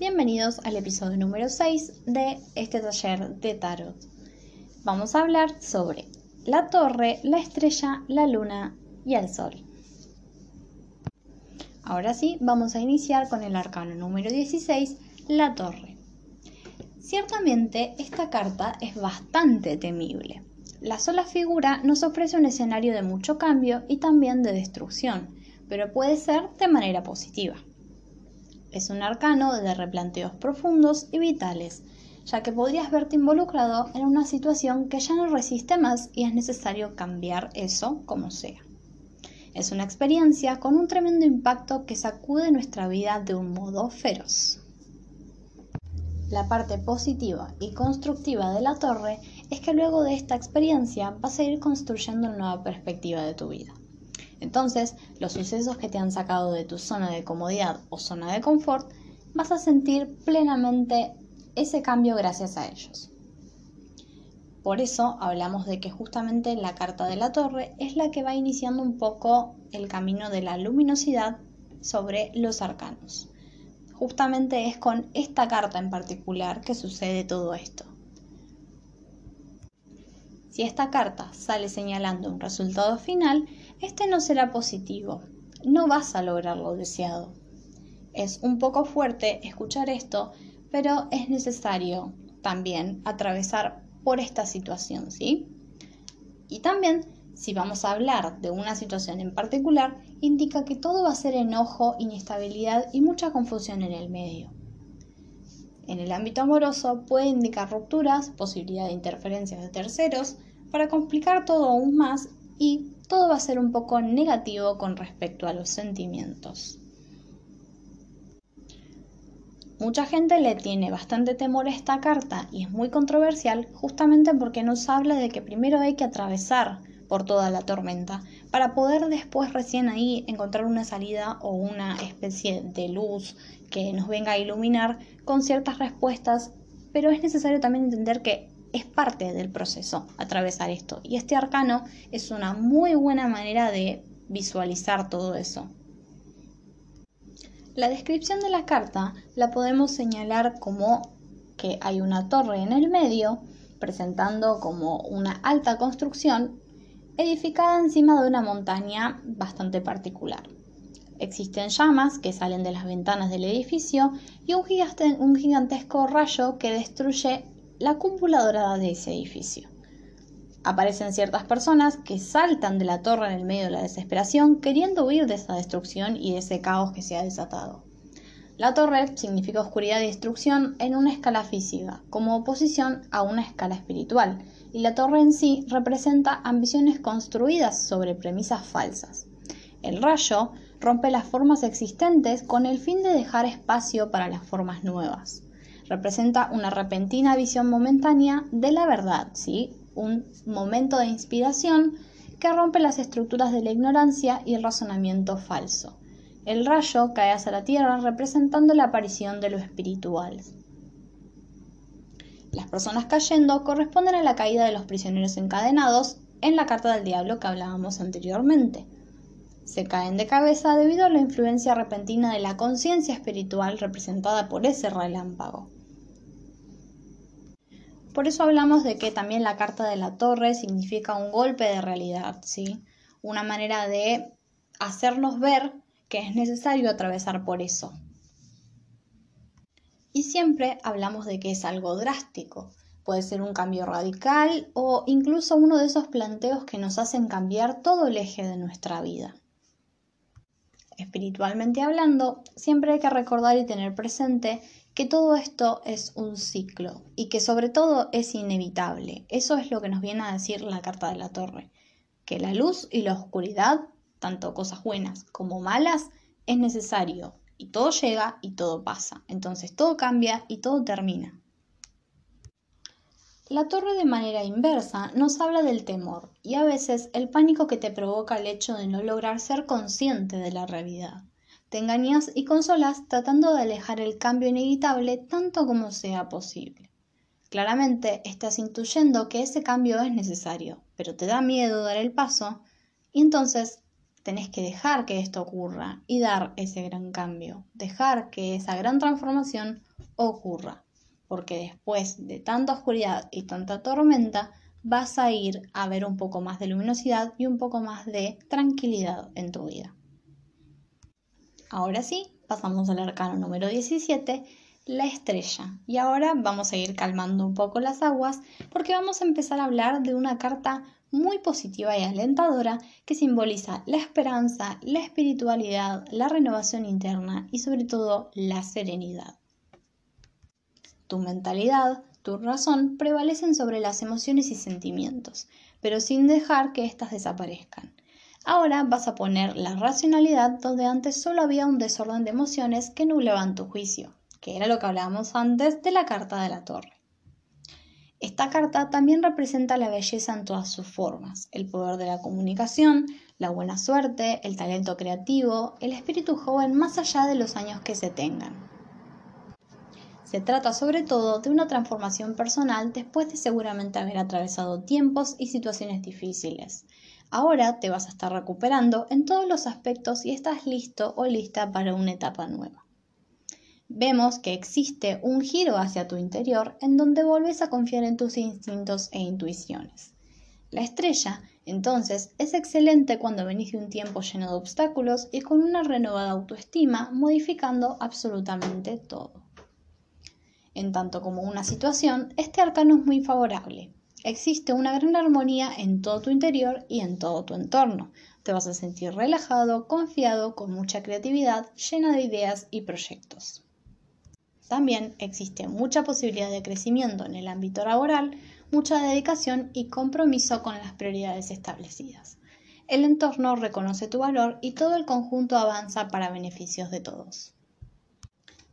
Bienvenidos al episodio número 6 de este taller de tarot. Vamos a hablar sobre la torre, la estrella, la luna y el sol. Ahora sí, vamos a iniciar con el arcano número 16, la torre. Ciertamente, esta carta es bastante temible. La sola figura nos ofrece un escenario de mucho cambio y también de destrucción, pero puede ser de manera positiva. Es un arcano de replanteos profundos y vitales, ya que podrías verte involucrado en una situación que ya no resiste más y es necesario cambiar eso como sea. Es una experiencia con un tremendo impacto que sacude nuestra vida de un modo feroz. La parte positiva y constructiva de la torre es que luego de esta experiencia vas a ir construyendo una nueva perspectiva de tu vida. Entonces, los sucesos que te han sacado de tu zona de comodidad o zona de confort, vas a sentir plenamente ese cambio gracias a ellos. Por eso hablamos de que justamente la carta de la torre es la que va iniciando un poco el camino de la luminosidad sobre los arcanos. Justamente es con esta carta en particular que sucede todo esto. Si esta carta sale señalando un resultado final, este no será positivo. No vas a lograr lo deseado. Es un poco fuerte escuchar esto, pero es necesario también atravesar por esta situación, ¿sí? Y también, si vamos a hablar de una situación en particular, indica que todo va a ser enojo, inestabilidad y mucha confusión en el medio. En el ámbito amoroso puede indicar rupturas, posibilidad de interferencias de terceros, para complicar todo aún más y todo va a ser un poco negativo con respecto a los sentimientos. Mucha gente le tiene bastante temor a esta carta y es muy controversial justamente porque nos habla de que primero hay que atravesar por toda la tormenta para poder después recién ahí encontrar una salida o una especie de luz que nos venga a iluminar con ciertas respuestas, pero es necesario también entender que es parte del proceso atravesar esto y este arcano es una muy buena manera de visualizar todo eso. La descripción de la carta la podemos señalar como que hay una torre en el medio, presentando como una alta construcción edificada encima de una montaña bastante particular. Existen llamas que salen de las ventanas del edificio y un, gigantesco rayo que destruye la cúpula dorada de ese edificio. Aparecen ciertas personas que saltan de la torre en el medio de la desesperación queriendo huir de esa destrucción y de ese caos que se ha desatado. La torre significa oscuridad y destrucción en una escala física, como oposición a una escala espiritual, y la torre en sí representa ambiciones construidas sobre premisas falsas. El rayo rompe las formas existentes con el fin de dejar espacio para las formas nuevas. Representa una repentina visión momentánea de la verdad, ¿sí? un momento de inspiración que rompe las estructuras de la ignorancia y el razonamiento falso. El rayo cae hacia la tierra representando la aparición de lo espiritual. Las personas cayendo corresponden a la caída de los prisioneros encadenados en la carta del diablo que hablábamos anteriormente. Se caen de cabeza debido a la influencia repentina de la conciencia espiritual representada por ese relámpago. Por eso hablamos de que también la carta de la torre significa un golpe de realidad, ¿sí? Una manera de hacernos ver que es necesario atravesar por eso. Y siempre hablamos de que es algo drástico. Puede ser un cambio radical o incluso uno de esos planteos que nos hacen cambiar todo el eje de nuestra vida. Espiritualmente hablando, siempre hay que recordar y tener presente que todo esto es un ciclo y que sobre todo es inevitable. Eso es lo que nos viene a decir la carta de la torre, que la luz y la oscuridad, tanto cosas buenas como malas, es necesario y todo llega y todo pasa. Entonces todo cambia y todo termina. La torre de manera inversa nos habla del temor y a veces el pánico que te provoca el hecho de no lograr ser consciente de la realidad. Te engañas y consolas tratando de alejar el cambio inevitable tanto como sea posible. Claramente estás intuyendo que ese cambio es necesario, pero te da miedo dar el paso y entonces tenés que dejar que esto ocurra y dar ese gran cambio, dejar que esa gran transformación ocurra, porque después de tanta oscuridad y tanta tormenta, vas a ir a ver un poco más de luminosidad y un poco más de tranquilidad en tu vida. Ahora sí, pasamos al arcano número 17, la estrella. Y ahora vamos a ir calmando un poco las aguas porque vamos a empezar a hablar de una carta muy positiva y alentadora que simboliza la esperanza, la espiritualidad, la renovación interna y sobre todo la serenidad. Tu mentalidad, tu razón prevalecen sobre las emociones y sentimientos, pero sin dejar que éstas desaparezcan. Ahora vas a poner la racionalidad donde antes solo había un desorden de emociones que nublaban tu juicio, que era lo que hablábamos antes de la carta de la torre. Esta carta también representa la belleza en todas sus formas, el poder de la comunicación, la buena suerte, el talento creativo, el espíritu joven más allá de los años que se tengan. Se trata sobre todo de una transformación personal después de seguramente haber atravesado tiempos y situaciones difíciles. Ahora te vas a estar recuperando en todos los aspectos y estás listo o lista para una etapa nueva. Vemos que existe un giro hacia tu interior en donde volves a confiar en tus instintos e intuiciones. La estrella, entonces, es excelente cuando venís de un tiempo lleno de obstáculos y con una renovada autoestima, modificando absolutamente todo. En tanto como una situación, este arcano es muy favorable. Existe una gran armonía en todo tu interior y en todo tu entorno. Te vas a sentir relajado, confiado, con mucha creatividad, llena de ideas y proyectos. También existe mucha posibilidad de crecimiento en el ámbito laboral, mucha dedicación y compromiso con las prioridades establecidas. El entorno reconoce tu valor y todo el conjunto avanza para beneficios de todos.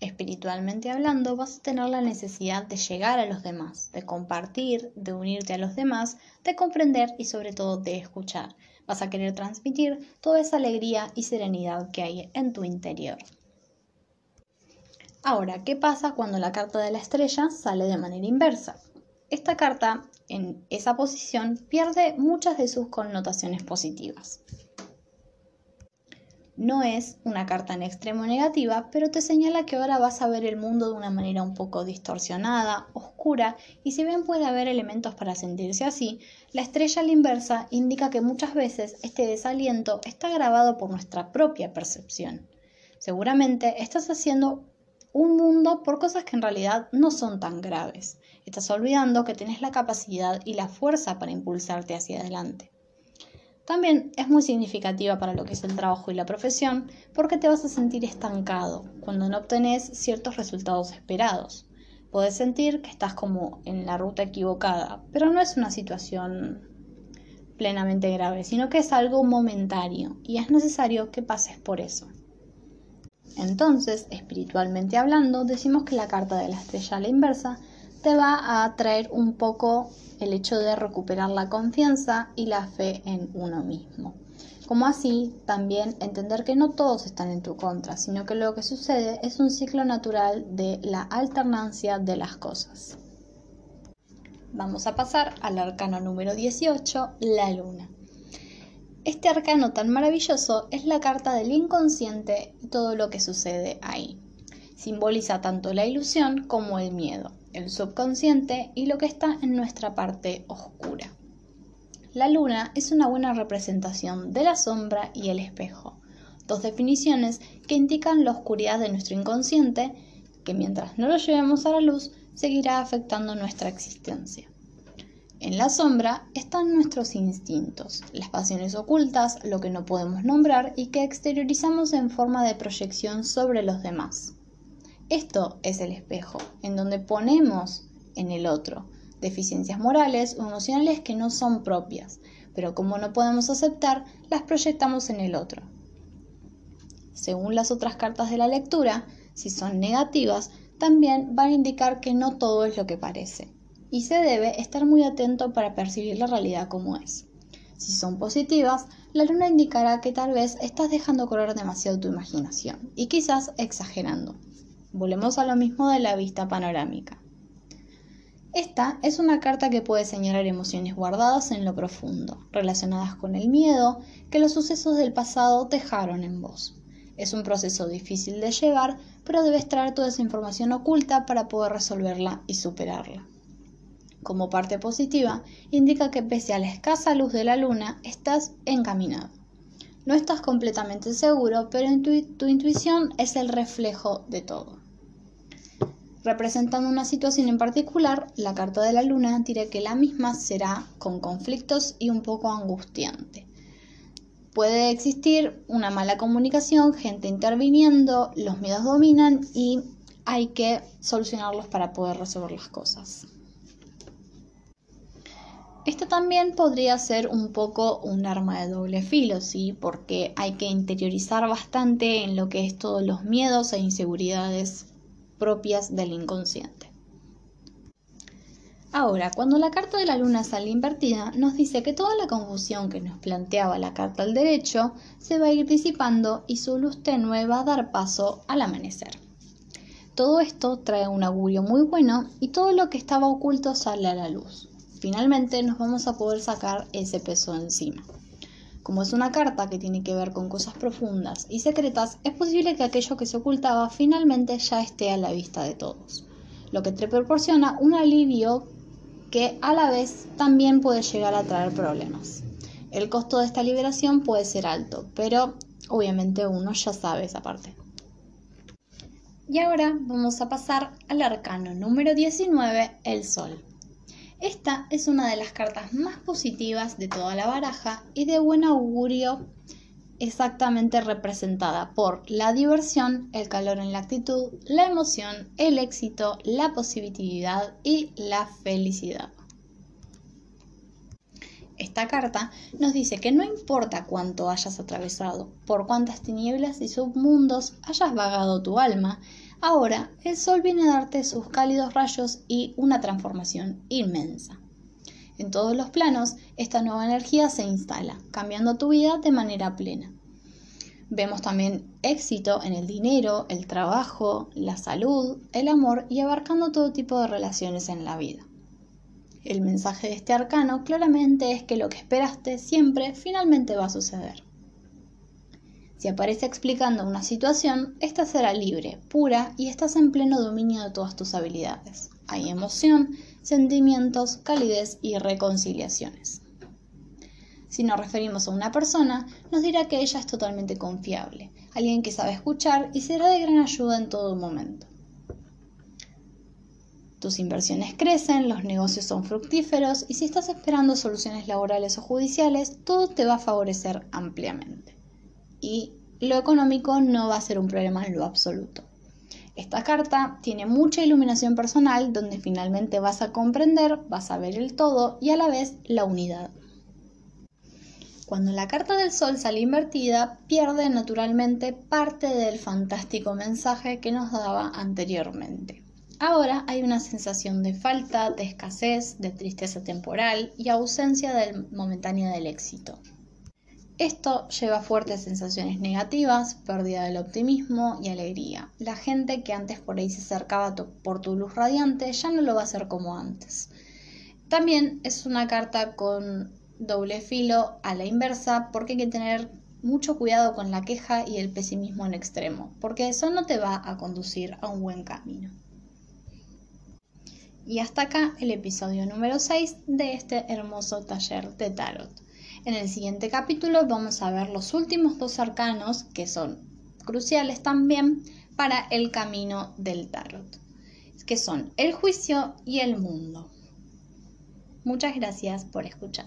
Espiritualmente hablando, vas a tener la necesidad de llegar a los demás, de compartir, de unirte a los demás, de comprender y sobre todo de escuchar. Vas a querer transmitir toda esa alegría y serenidad que hay en tu interior. Ahora, ¿qué pasa cuando la carta de la estrella sale de manera inversa? Esta carta, en esa posición, pierde muchas de sus connotaciones positivas. No es una carta en extremo negativa, pero te señala que ahora vas a ver el mundo de una manera un poco distorsionada, oscura, y si bien puede haber elementos para sentirse así, la estrella a la inversa indica que muchas veces este desaliento está grabado por nuestra propia percepción. Seguramente estás haciendo un mundo por cosas que en realidad no son tan graves. Estás olvidando que tienes la capacidad y la fuerza para impulsarte hacia adelante. También es muy significativa para lo que es el trabajo y la profesión porque te vas a sentir estancado cuando no obtenés ciertos resultados esperados. Podés sentir que estás como en la ruta equivocada, pero no es una situación plenamente grave, sino que es algo momentario y es necesario que pases por eso. Entonces, espiritualmente hablando, decimos que la carta de la estrella a la inversa te va a traer un poco el hecho de recuperar la confianza y la fe en uno mismo. Como así, también entender que no todos están en tu contra, sino que lo que sucede es un ciclo natural de la alternancia de las cosas. Vamos a pasar al arcano número 18, la luna. Este arcano tan maravilloso es la carta del inconsciente y todo lo que sucede ahí. Simboliza tanto la ilusión como el miedo el subconsciente y lo que está en nuestra parte oscura. La luna es una buena representación de la sombra y el espejo, dos definiciones que indican la oscuridad de nuestro inconsciente que mientras no lo llevemos a la luz seguirá afectando nuestra existencia. En la sombra están nuestros instintos, las pasiones ocultas, lo que no podemos nombrar y que exteriorizamos en forma de proyección sobre los demás. Esto es el espejo, en donde ponemos en el otro deficiencias morales o emocionales que no son propias, pero como no podemos aceptar, las proyectamos en el otro. Según las otras cartas de la lectura, si son negativas, también van a indicar que no todo es lo que parece, y se debe estar muy atento para percibir la realidad como es. Si son positivas, la luna indicará que tal vez estás dejando correr demasiado tu imaginación y quizás exagerando. Volvemos a lo mismo de la vista panorámica. Esta es una carta que puede señalar emociones guardadas en lo profundo, relacionadas con el miedo que los sucesos del pasado dejaron en vos. Es un proceso difícil de llevar, pero debes traer toda esa información oculta para poder resolverla y superarla. Como parte positiva, indica que pese a la escasa luz de la luna, estás encaminado. No estás completamente seguro, pero tu intuición es el reflejo de todo. Representando una situación en particular, la carta de la luna dirá que la misma será con conflictos y un poco angustiante. Puede existir una mala comunicación, gente interviniendo, los miedos dominan y hay que solucionarlos para poder resolver las cosas. Esto también podría ser un poco un arma de doble filo, ¿sí? Porque hay que interiorizar bastante en lo que es todos los miedos e inseguridades propias del inconsciente. Ahora, cuando la carta de la luna sale invertida, nos dice que toda la confusión que nos planteaba la carta al derecho se va a ir disipando y su luz tenue va a dar paso al amanecer. Todo esto trae un augurio muy bueno y todo lo que estaba oculto sale a la luz finalmente nos vamos a poder sacar ese peso encima. Como es una carta que tiene que ver con cosas profundas y secretas, es posible que aquello que se ocultaba finalmente ya esté a la vista de todos, lo que te proporciona un alivio que a la vez también puede llegar a traer problemas. El costo de esta liberación puede ser alto, pero obviamente uno ya sabe esa parte. Y ahora vamos a pasar al arcano número 19, el Sol. Esta es una de las cartas más positivas de toda la baraja y de buen augurio exactamente representada por la diversión, el calor en la actitud, la emoción, el éxito, la positividad y la felicidad. Esta carta nos dice que no importa cuánto hayas atravesado, por cuántas tinieblas y submundos hayas vagado tu alma, Ahora el sol viene a darte sus cálidos rayos y una transformación inmensa. En todos los planos, esta nueva energía se instala, cambiando tu vida de manera plena. Vemos también éxito en el dinero, el trabajo, la salud, el amor y abarcando todo tipo de relaciones en la vida. El mensaje de este arcano claramente es que lo que esperaste siempre finalmente va a suceder. Si aparece explicando una situación, esta será libre, pura y estás en pleno dominio de todas tus habilidades. Hay emoción, sentimientos, calidez y reconciliaciones. Si nos referimos a una persona, nos dirá que ella es totalmente confiable, alguien que sabe escuchar y será de gran ayuda en todo momento. Tus inversiones crecen, los negocios son fructíferos y si estás esperando soluciones laborales o judiciales, todo te va a favorecer ampliamente y lo económico no va a ser un problema en lo absoluto. Esta carta tiene mucha iluminación personal donde finalmente vas a comprender, vas a ver el todo y a la vez la unidad. Cuando la carta del sol sale invertida, pierde naturalmente parte del fantástico mensaje que nos daba anteriormente. Ahora hay una sensación de falta, de escasez, de tristeza temporal y ausencia del momentánea del éxito. Esto lleva fuertes sensaciones negativas, pérdida del optimismo y alegría. La gente que antes por ahí se acercaba por tu luz radiante ya no lo va a hacer como antes. También es una carta con doble filo a la inversa porque hay que tener mucho cuidado con la queja y el pesimismo en extremo, porque eso no te va a conducir a un buen camino. Y hasta acá el episodio número 6 de este hermoso taller de tarot. En el siguiente capítulo vamos a ver los últimos dos arcanos que son cruciales también para el camino del tarot, que son el juicio y el mundo. Muchas gracias por escuchar.